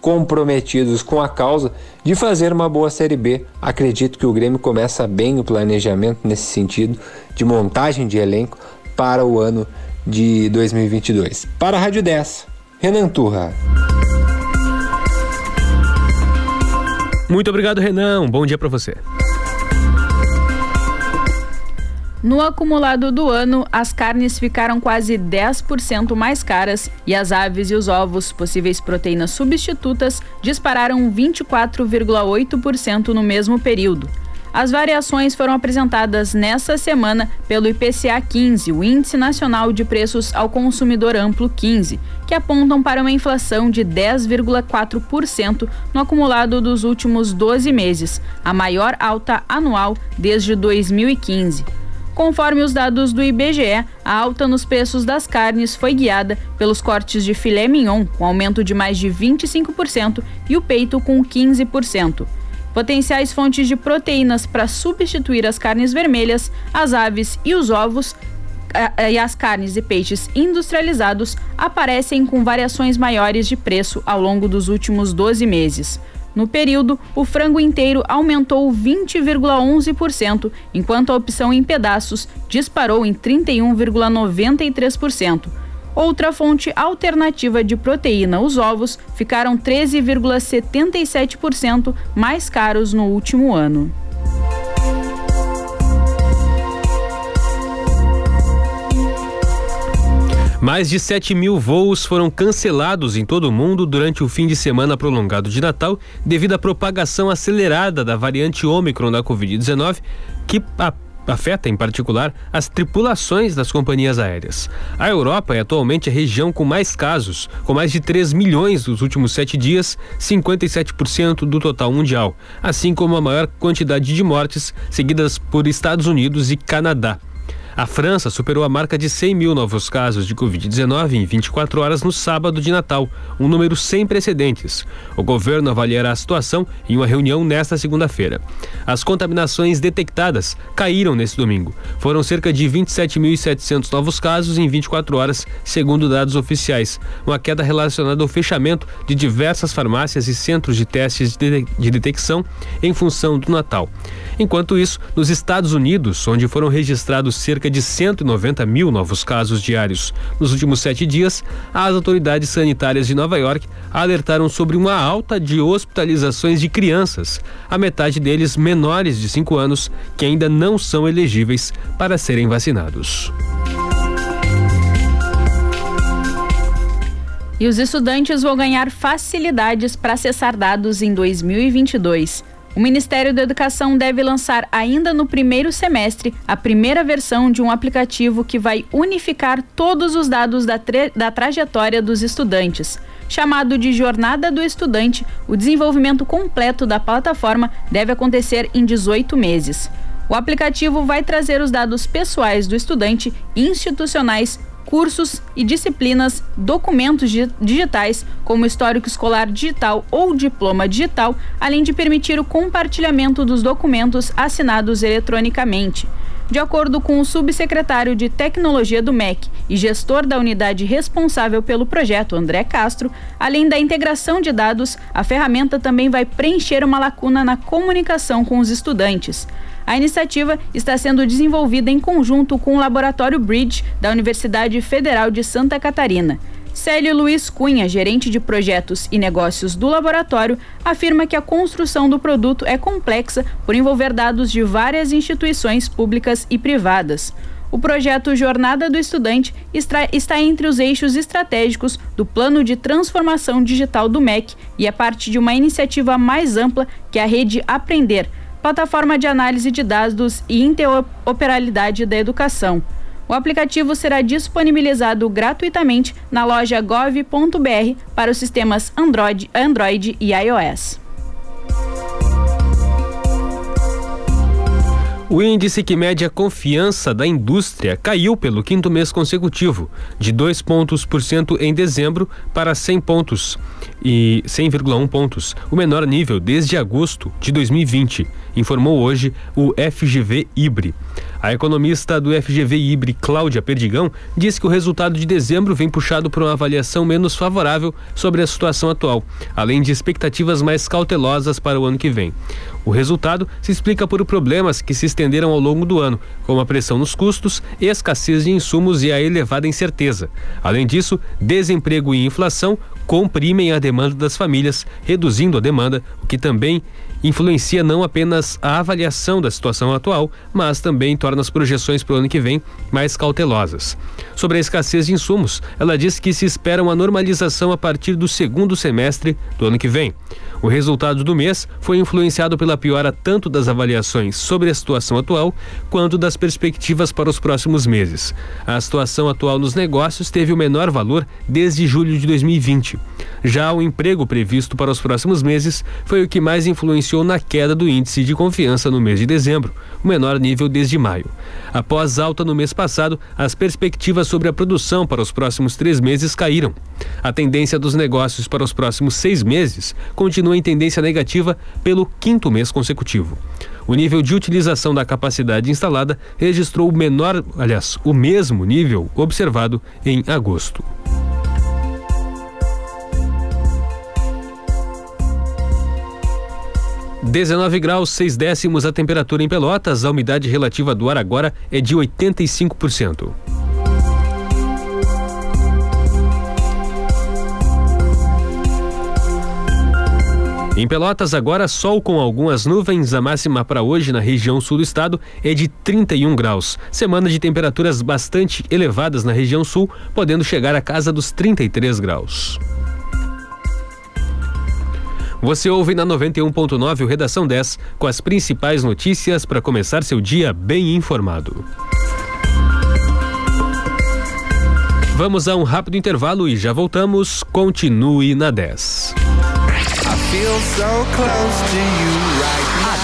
Speaker 13: comprometidos com a causa de fazer uma boa Série B. Acredito que o Grêmio começa bem o planejamento nesse sentido de montagem de elenco para o ano de 2022. Para a Rádio 10, Renan Turra.
Speaker 2: Muito obrigado, Renan. Um bom dia para você.
Speaker 3: No acumulado do ano, as carnes ficaram quase 10% mais caras e as aves e os ovos, possíveis proteínas substitutas, dispararam 24,8% no mesmo período. As variações foram apresentadas nesta semana pelo IPCA 15, o Índice Nacional de Preços ao Consumidor Amplo 15, que apontam para uma inflação de 10,4% no acumulado dos últimos 12 meses, a maior alta anual desde 2015. Conforme os dados do IBGE, a alta nos preços das carnes foi guiada pelos cortes de filé mignon, com aumento de mais de 25%, e o peito, com 15%. Potenciais fontes de proteínas para substituir as carnes vermelhas, as aves e os ovos e as carnes e peixes industrializados aparecem com variações maiores de preço ao longo dos últimos 12 meses. No período, o frango inteiro aumentou 20,11%, enquanto a opção em pedaços disparou em 31,93%. Outra fonte alternativa de proteína, os ovos, ficaram 13,77% mais caros no último ano.
Speaker 2: Mais de 7 mil voos foram cancelados em todo o mundo durante o fim de semana prolongado de Natal devido à propagação acelerada da variante Ômicron da Covid-19, que afeta em particular as tripulações das companhias aéreas. A Europa é atualmente a região com mais casos, com mais de 3 milhões nos últimos sete dias, 57% do total mundial, assim como a maior quantidade de mortes, seguidas por Estados Unidos e Canadá. A França superou a marca de 100 mil novos casos de Covid-19 em 24 horas no sábado de Natal, um número sem precedentes. O governo avaliará a situação em uma reunião nesta segunda-feira. As contaminações detectadas caíram nesse domingo. Foram cerca de 27.700 novos casos em 24 horas, segundo dados oficiais, uma queda relacionada ao fechamento de diversas farmácias e centros de testes de, de detecção em função do Natal. Enquanto isso, nos Estados Unidos, onde foram registrados cerca de 190 mil novos casos diários nos últimos sete dias, as autoridades sanitárias de Nova York alertaram sobre uma alta de hospitalizações de crianças, a metade deles menores de 5 anos, que ainda não são elegíveis para serem vacinados.
Speaker 3: E os estudantes vão ganhar facilidades para acessar dados em 2022. O Ministério da Educação deve lançar ainda no primeiro semestre a primeira versão de um aplicativo que vai unificar todos os dados da, da trajetória dos estudantes. Chamado de Jornada do Estudante, o desenvolvimento completo da plataforma deve acontecer em 18 meses. O aplicativo vai trazer os dados pessoais do estudante, institucionais, cursos e disciplinas, documentos digitais, como histórico escolar digital ou diploma digital, além de permitir o compartilhamento dos documentos assinados eletronicamente. De acordo com o subsecretário de Tecnologia do MEC e gestor da unidade responsável pelo projeto, André Castro, além da integração de dados, a ferramenta também vai preencher uma lacuna na comunicação com os estudantes. A iniciativa está sendo desenvolvida em conjunto com o Laboratório Bridge da Universidade Federal de Santa Catarina. Célio Luiz Cunha, gerente de projetos e negócios do laboratório, afirma que a construção do produto é complexa por envolver dados de várias instituições públicas e privadas. O projeto Jornada do Estudante está entre os eixos estratégicos do Plano de Transformação Digital do MEC e é parte de uma iniciativa mais ampla que a Rede Aprender, plataforma de análise de dados e interoperabilidade da educação. O aplicativo será disponibilizado gratuitamente na loja gov.br para os sistemas Android, Android e iOS.
Speaker 2: O índice que mede a confiança da indústria caiu pelo quinto mês consecutivo, de 2 pontos por cento em dezembro para 100 pontos e 100,1 pontos, o menor nível desde agosto de 2020, informou hoje o FGV Ibre. A economista do FGV Ibre, Cláudia Perdigão, diz que o resultado de dezembro vem puxado por uma avaliação menos favorável sobre a situação atual, além de expectativas mais cautelosas para o ano que vem. O resultado se explica por problemas que se estenderam ao longo do ano, como a pressão nos custos, escassez de insumos e a elevada incerteza. Além disso, desemprego e inflação comprimem a demanda das famílias, reduzindo a demanda, o que também influencia não apenas a avaliação da situação atual, mas também torna as projeções para o ano que vem mais cautelosas. Sobre a escassez de insumos, ela diz que se espera uma normalização a partir do segundo semestre do ano que vem. O resultado do mês foi influenciado pela piora tanto das avaliações sobre a situação atual quanto das perspectivas para os próximos meses. A situação atual nos negócios teve o menor valor desde julho de 2020. Já o emprego previsto para os próximos meses foi o que mais influenciou na queda do índice de confiança no mês de dezembro, o menor nível desde maio. Após alta no mês passado, as perspectivas sobre a produção para os próximos três meses caíram. A tendência dos negócios para os próximos seis meses continua em tendência negativa pelo quinto mês consecutivo. O nível de utilização da capacidade instalada registrou o menor, aliás, o mesmo nível observado em agosto. 19 graus, 6 décimos a temperatura em Pelotas, a umidade relativa do ar agora é de 85%. Em Pelotas, agora sol com algumas nuvens. A máxima para hoje na região sul do estado é de 31 graus. Semana de temperaturas bastante elevadas na região sul, podendo chegar à casa dos 33 graus. Você ouve na 91.9 o Redação 10 com as principais notícias para começar seu dia bem informado. Vamos a um rápido intervalo e já voltamos. Continue na 10.
Speaker 1: A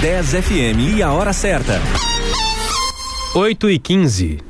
Speaker 9: 10 FM e a hora certa.
Speaker 2: 8 e 15.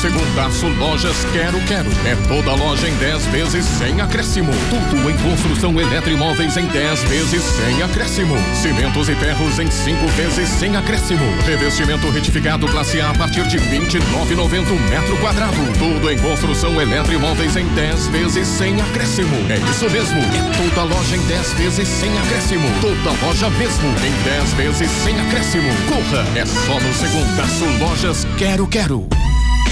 Speaker 14: o Segundaço Lojas Quero Quero. É toda loja em 10 vezes sem acréscimo. Tudo em construção eletroimóveis em 10 vezes sem acréscimo. Cimentos e ferros em 5 vezes sem acréscimo. Revestimento retificado classe A a partir de 29,90 metro quadrado. Tudo em construção eletroimóveis em 10 vezes sem acréscimo. É isso mesmo. É toda loja em 10 vezes sem acréscimo. Toda loja mesmo em 10 vezes sem acréscimo. Corra, é só no Segundaço Lojas Quero Quero.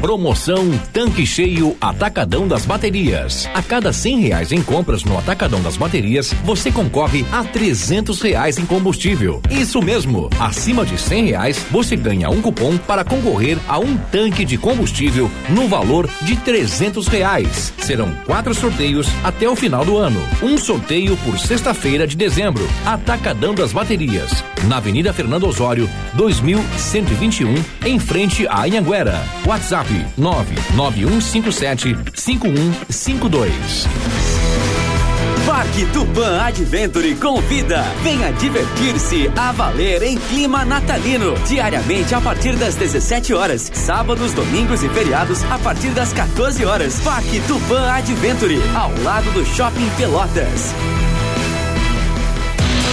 Speaker 15: Promoção Tanque Cheio Atacadão das Baterias. A cada cem reais em compras no Atacadão das Baterias, você concorre a trezentos reais em combustível. Isso mesmo, acima de cem reais, você ganha um cupom para concorrer a um tanque de combustível no valor de trezentos reais. Serão quatro sorteios até o final do ano. Um sorteio por sexta-feira de dezembro. Atacadão das Baterias, na Avenida Fernando Osório, 2121, em frente a Anhanguera. WhatsApp 99157 5152.
Speaker 9: Parque Tupã Adventure convida. Venha divertir-se a valer em clima natalino. Diariamente a partir das 17 horas. Sábados, domingos e feriados a partir das 14 horas. Parque Tupã Adventure, ao lado do Shopping Pelotas.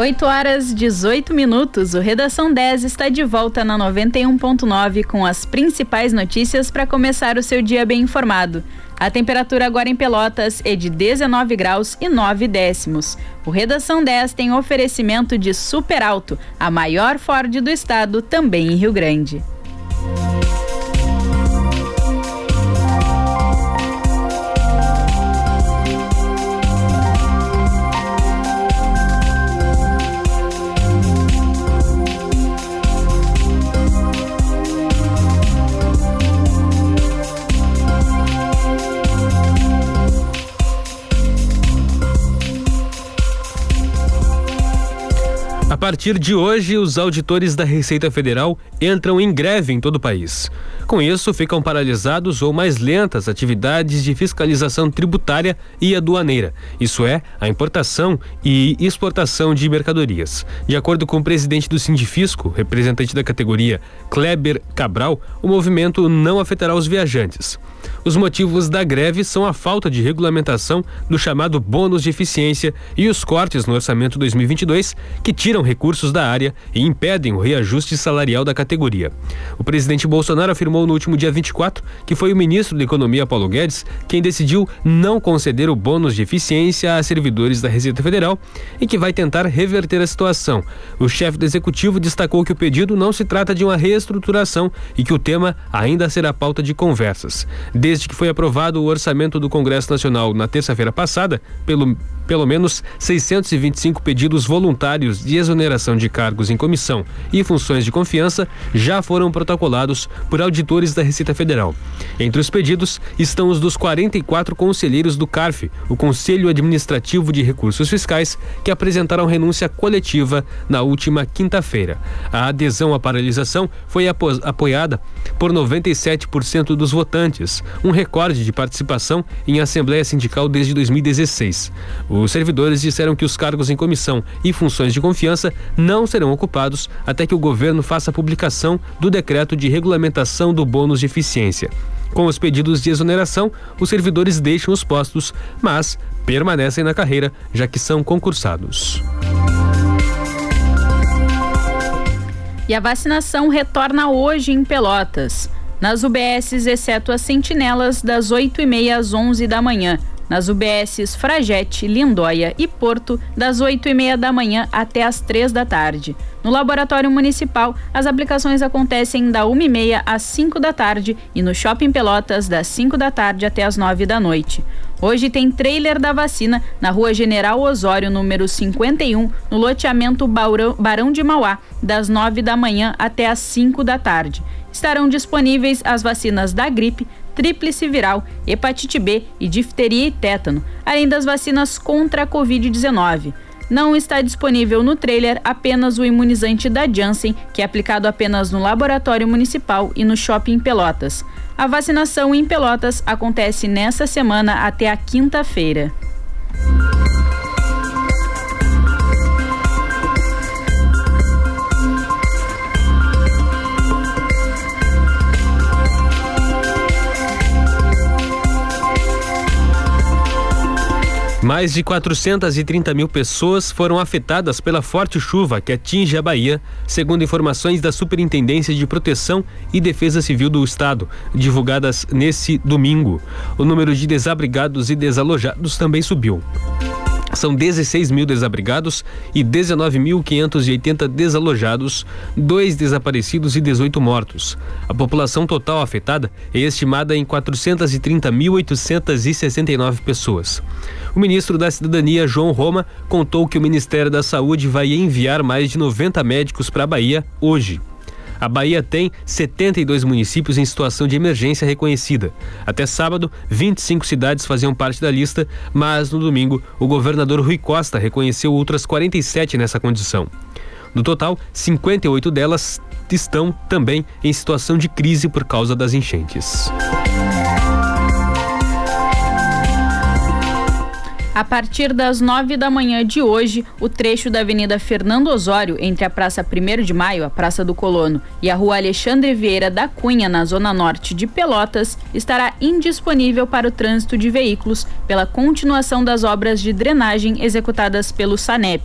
Speaker 3: Oito horas 18 minutos. O Redação 10 está de volta na 91.9 com as principais notícias para começar o seu dia bem informado. A temperatura agora em Pelotas é de 19 graus e 9 décimos. O Redação 10 tem oferecimento de Super Alto, a maior Ford do estado, também em Rio Grande.
Speaker 2: Partir de hoje, os auditores da Receita Federal entram em greve em todo o país. Com isso, ficam paralisados ou mais lentas atividades de fiscalização tributária e aduaneira, isso é, a importação e exportação de mercadorias. De acordo com o presidente do Sindifisco, representante da categoria, Kleber Cabral, o movimento não afetará os viajantes. Os motivos da greve são a falta de regulamentação do chamado bônus de eficiência e os cortes no orçamento 2022 que tiram recursos da área e impedem o reajuste salarial da categoria. O presidente Bolsonaro afirmou no último dia 24 que foi o ministro da Economia Paulo Guedes quem decidiu não conceder o bônus de eficiência a servidores da Receita Federal e que vai tentar reverter a situação. O chefe do executivo destacou que o pedido não se trata de uma reestruturação e que o tema ainda será pauta de conversas. Desde que foi aprovado o orçamento do Congresso Nacional na terça-feira passada, pelo pelo menos 625 pedidos voluntários de exoneração de cargos em comissão e funções de confiança já foram protocolados por auditores da Receita Federal. Entre os pedidos estão os dos 44 conselheiros do CARF, o Conselho Administrativo de Recursos Fiscais, que apresentaram renúncia coletiva na última quinta-feira. A adesão à paralisação foi apo apoiada por 97% dos votantes, um recorde de participação em Assembleia Sindical desde 2016. O os servidores disseram que os cargos em comissão e funções de confiança não serão ocupados até que o governo faça a publicação do decreto de regulamentação do bônus de eficiência. Com os pedidos de exoneração, os servidores deixam os postos, mas permanecem na carreira, já que são concursados.
Speaker 3: E a vacinação retorna hoje em Pelotas. Nas UBSs, exceto as sentinelas, das 8h30 às 11 da manhã nas UBSs Fragete, Lindóia e Porto, das 8 e meia da manhã até as 3 da tarde. No Laboratório Municipal, as aplicações acontecem da 1 e meia às 5 da tarde e no Shopping Pelotas, das 5 da tarde até as 9 da noite. Hoje tem trailer da vacina na Rua General Osório, número 51, no loteamento Barão de Mauá, das 9 da manhã até as 5 da tarde. Estarão disponíveis as vacinas da gripe, tríplice viral, hepatite B e difteria e tétano, além das vacinas contra a Covid-19. Não está disponível no trailer apenas o imunizante da Janssen, que é aplicado apenas no laboratório municipal e no shopping Pelotas. A vacinação em Pelotas acontece nesta semana até a quinta-feira.
Speaker 2: Mais de 430 mil pessoas foram afetadas pela forte chuva que atinge a Bahia, segundo informações da Superintendência de Proteção e Defesa Civil do Estado, divulgadas nesse domingo. O número de desabrigados e desalojados também subiu. São 16 mil desabrigados e 19.580 desalojados, dois desaparecidos e 18 mortos. A população total afetada é estimada em 430.869 pessoas. O ministro da Cidadania, João Roma, contou que o Ministério da Saúde vai enviar mais de 90 médicos para a Bahia hoje. A Bahia tem 72 municípios em situação de emergência reconhecida. Até sábado, 25 cidades faziam parte da lista, mas no domingo, o governador Rui Costa reconheceu outras 47 nessa condição. No total, 58 delas estão também em situação de crise por causa das enchentes.
Speaker 3: A partir das nove da manhã de hoje, o trecho da Avenida Fernando Osório, entre a Praça 1 de Maio, a Praça do Colono, e a Rua Alexandre Vieira da Cunha, na zona norte de Pelotas, estará indisponível para o trânsito de veículos pela continuação das obras de drenagem executadas pelo SANEP.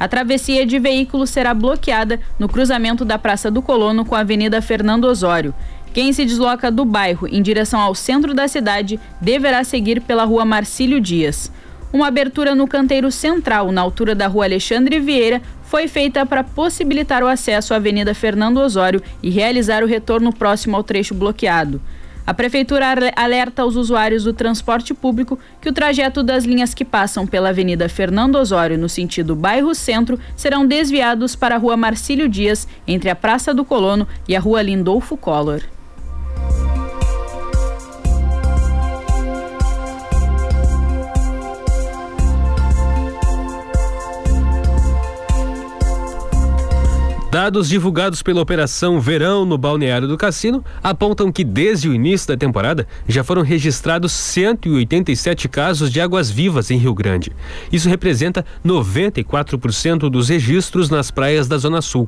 Speaker 3: A travessia de veículos será bloqueada no cruzamento da Praça do Colono com a Avenida Fernando Osório. Quem se desloca do bairro em direção ao centro da cidade deverá seguir pela Rua Marcílio Dias. Uma abertura no canteiro central, na altura da rua Alexandre Vieira, foi feita para possibilitar o acesso à Avenida Fernando Osório e realizar o retorno próximo ao trecho bloqueado. A Prefeitura alerta aos usuários do transporte público que o trajeto das linhas que passam pela Avenida Fernando Osório no sentido bairro Centro serão desviados para a Rua Marcílio Dias, entre a Praça do Colono e a Rua Lindolfo Collor.
Speaker 2: Dados divulgados pela Operação Verão no Balneário do Cassino apontam que desde o início da temporada já foram registrados 187 casos de águas vivas em Rio Grande. Isso representa 94% dos registros nas praias da Zona Sul.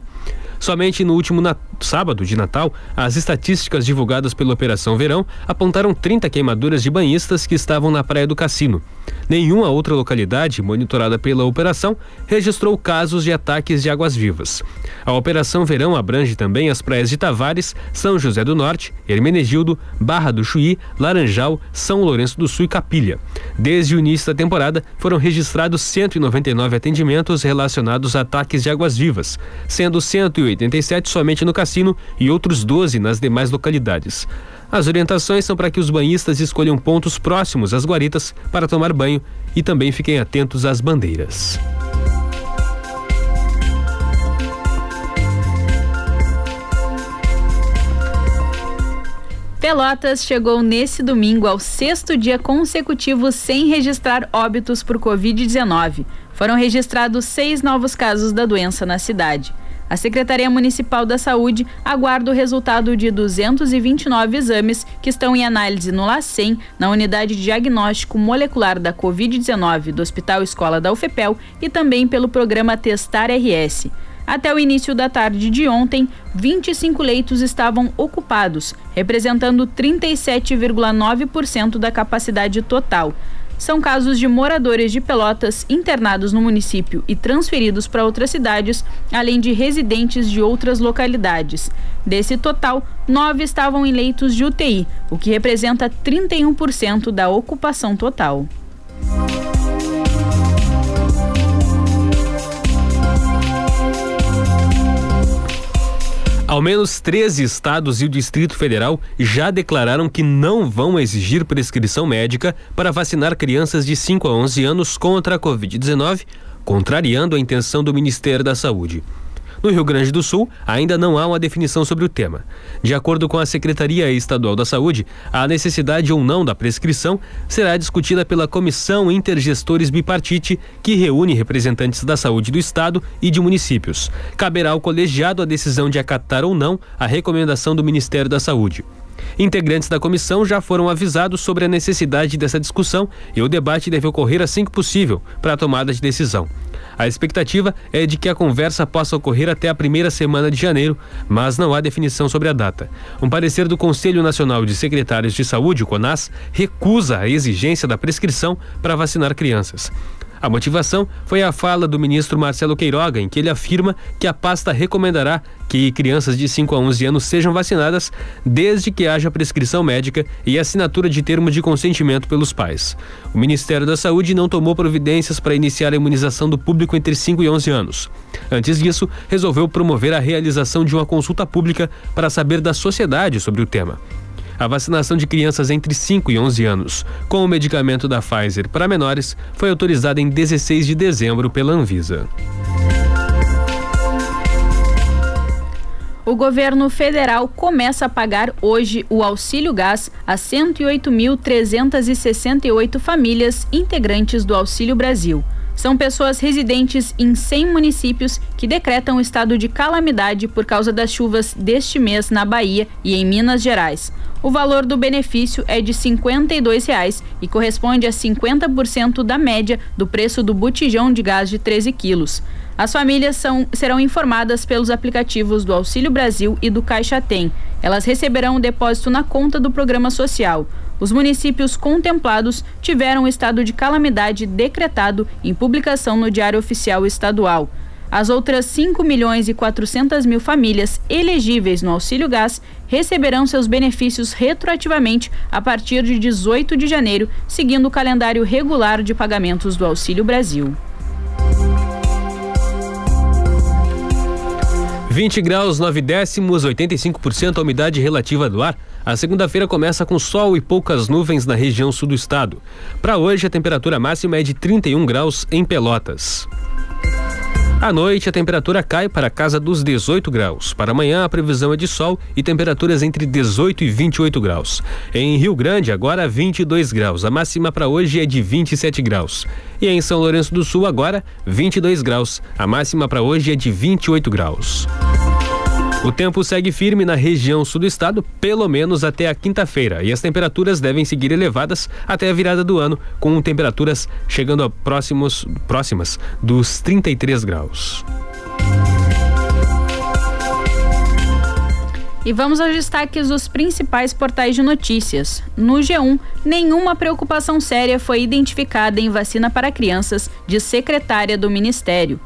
Speaker 2: Somente no último sábado de Natal, as estatísticas divulgadas pela Operação Verão apontaram 30 queimaduras de banhistas que estavam na Praia do Cassino. Nenhuma outra localidade monitorada pela operação registrou casos de ataques de águas-vivas. A Operação Verão abrange também as praias de Tavares, São José do Norte, Hermenegildo, Barra do Chuí, Laranjal, São Lourenço do Sul e Capilha. Desde o início da temporada, foram registrados 199 atendimentos relacionados a ataques de águas-vivas, sendo 187 somente no cassino e outros 12 nas demais localidades. As orientações são para que os banhistas escolham pontos próximos às guaritas para tomar banho e também fiquem atentos às bandeiras.
Speaker 3: Pelotas chegou nesse domingo ao sexto dia consecutivo sem registrar óbitos por Covid-19. Foram registrados seis novos casos da doença na cidade. A Secretaria Municipal da Saúde aguarda o resultado de 229 exames que estão em análise no LACEN, na unidade de diagnóstico molecular da Covid-19 do Hospital Escola da UFEPEL e também pelo programa Testar RS. Até o início da tarde de ontem, 25 leitos estavam ocupados, representando 37,9% da capacidade total são casos de moradores de Pelotas internados no município e transferidos para outras cidades, além de residentes de outras localidades. Desse total, nove estavam em leitos de UTI, o que representa 31% da ocupação total.
Speaker 2: Ao menos 13 estados e o Distrito Federal já declararam que não vão exigir prescrição médica para vacinar crianças de 5 a 11 anos contra a Covid-19, contrariando a intenção do Ministério da Saúde. No Rio Grande do Sul, ainda não há uma definição sobre o tema. De acordo com a Secretaria Estadual da Saúde, a necessidade ou não da prescrição será discutida pela Comissão Intergestores Bipartite, que reúne representantes da saúde do Estado e de municípios. Caberá ao colegiado a decisão de acatar ou não a recomendação do Ministério da Saúde. Integrantes da comissão já foram avisados sobre a necessidade dessa discussão e o debate deve ocorrer assim que possível para a tomada de decisão. A expectativa é de que a conversa possa ocorrer até a primeira semana de janeiro, mas não há definição sobre a data. Um parecer do Conselho Nacional de Secretários de Saúde, o CONAS, recusa a exigência da prescrição para vacinar crianças. A motivação foi a fala do ministro Marcelo Queiroga, em que ele afirma que a pasta recomendará que crianças de 5 a 11 anos sejam vacinadas desde que haja prescrição médica e assinatura de termo de consentimento pelos pais. O Ministério da Saúde não tomou providências para iniciar a imunização do público entre 5 e 11 anos. Antes disso, resolveu promover a realização de uma consulta pública para saber da sociedade sobre o tema a vacinação de crianças entre 5 e 11 anos com o medicamento da Pfizer para menores foi autorizada em 16 de dezembro pela Anvisa.
Speaker 3: O governo federal começa a pagar hoje o auxílio gás a 108.368 famílias integrantes do Auxílio Brasil. São pessoas residentes em 100 municípios que decretam estado de calamidade por causa das chuvas deste mês na Bahia e em Minas Gerais. O valor do benefício é de R$ 52,00 e corresponde a 50% da média do preço do botijão de gás de 13 quilos. As famílias são, serão informadas pelos aplicativos do Auxílio Brasil e do Caixa Tem. Elas receberão o depósito na conta do programa social. Os municípios contemplados tiveram o estado de calamidade decretado em publicação no Diário Oficial Estadual. As outras 5 milhões e 400 mil famílias elegíveis no Auxílio Gás receberão seus benefícios retroativamente a partir de 18 de janeiro, seguindo o calendário regular de pagamentos do Auxílio Brasil.
Speaker 2: 20 graus 9 décimos, 85% a umidade relativa do ar. A segunda-feira começa com sol e poucas nuvens na região sul do estado. Para hoje, a temperatura máxima é de 31 graus em Pelotas. À noite, a temperatura cai para a casa dos 18 graus. Para amanhã, a previsão é de sol e temperaturas entre 18 e 28 graus. Em Rio Grande, agora 22 graus. A máxima para hoje é de 27 graus. E em São Lourenço do Sul, agora 22 graus. A máxima para hoje é de 28 graus. O tempo segue firme na região sul do estado, pelo menos até a quinta-feira, e as temperaturas devem seguir elevadas até a virada do ano, com temperaturas chegando a próximos, próximas dos 33 graus.
Speaker 3: E vamos aos destaques dos principais portais de notícias. No G1, nenhuma preocupação séria foi identificada em vacina para crianças de secretária do Ministério.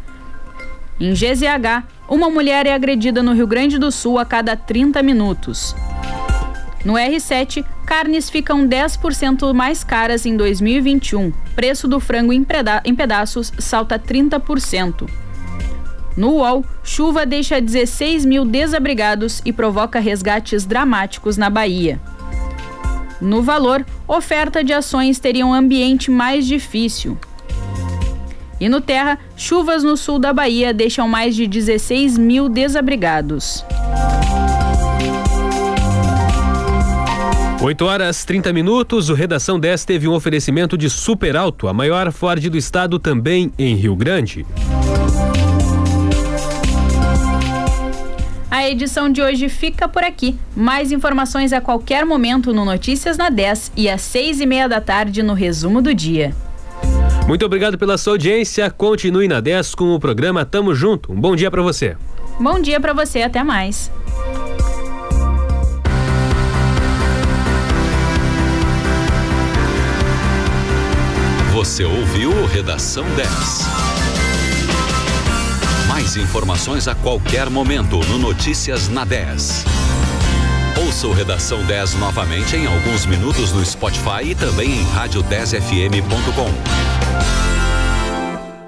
Speaker 3: Em GZH, uma mulher é agredida no Rio Grande do Sul a cada 30 minutos. No R7, carnes ficam 10% mais caras em 2021. Preço do frango em, em pedaços salta 30%. No UOL, chuva deixa 16 mil desabrigados e provoca resgates dramáticos na Bahia. No valor, oferta de ações teria um ambiente mais difícil. E no Terra, chuvas no sul da Bahia deixam mais de 16 mil desabrigados.
Speaker 2: 8 horas 30 minutos, o Redação 10 teve um oferecimento de Super Alto, a maior Ford do estado também em Rio Grande.
Speaker 3: A edição de hoje fica por aqui. Mais informações a qualquer momento no Notícias na 10 e às seis e meia da tarde no Resumo do Dia.
Speaker 2: Muito obrigado pela sua audiência. Continue na 10 com o programa Tamo Junto. Um bom dia para você.
Speaker 3: Bom dia para você. Até mais.
Speaker 16: Você ouviu Redação 10. Mais informações a qualquer momento no Notícias na 10. Ouça o Redação 10 novamente em alguns minutos no Spotify e também em rádio10fm.com. Bye.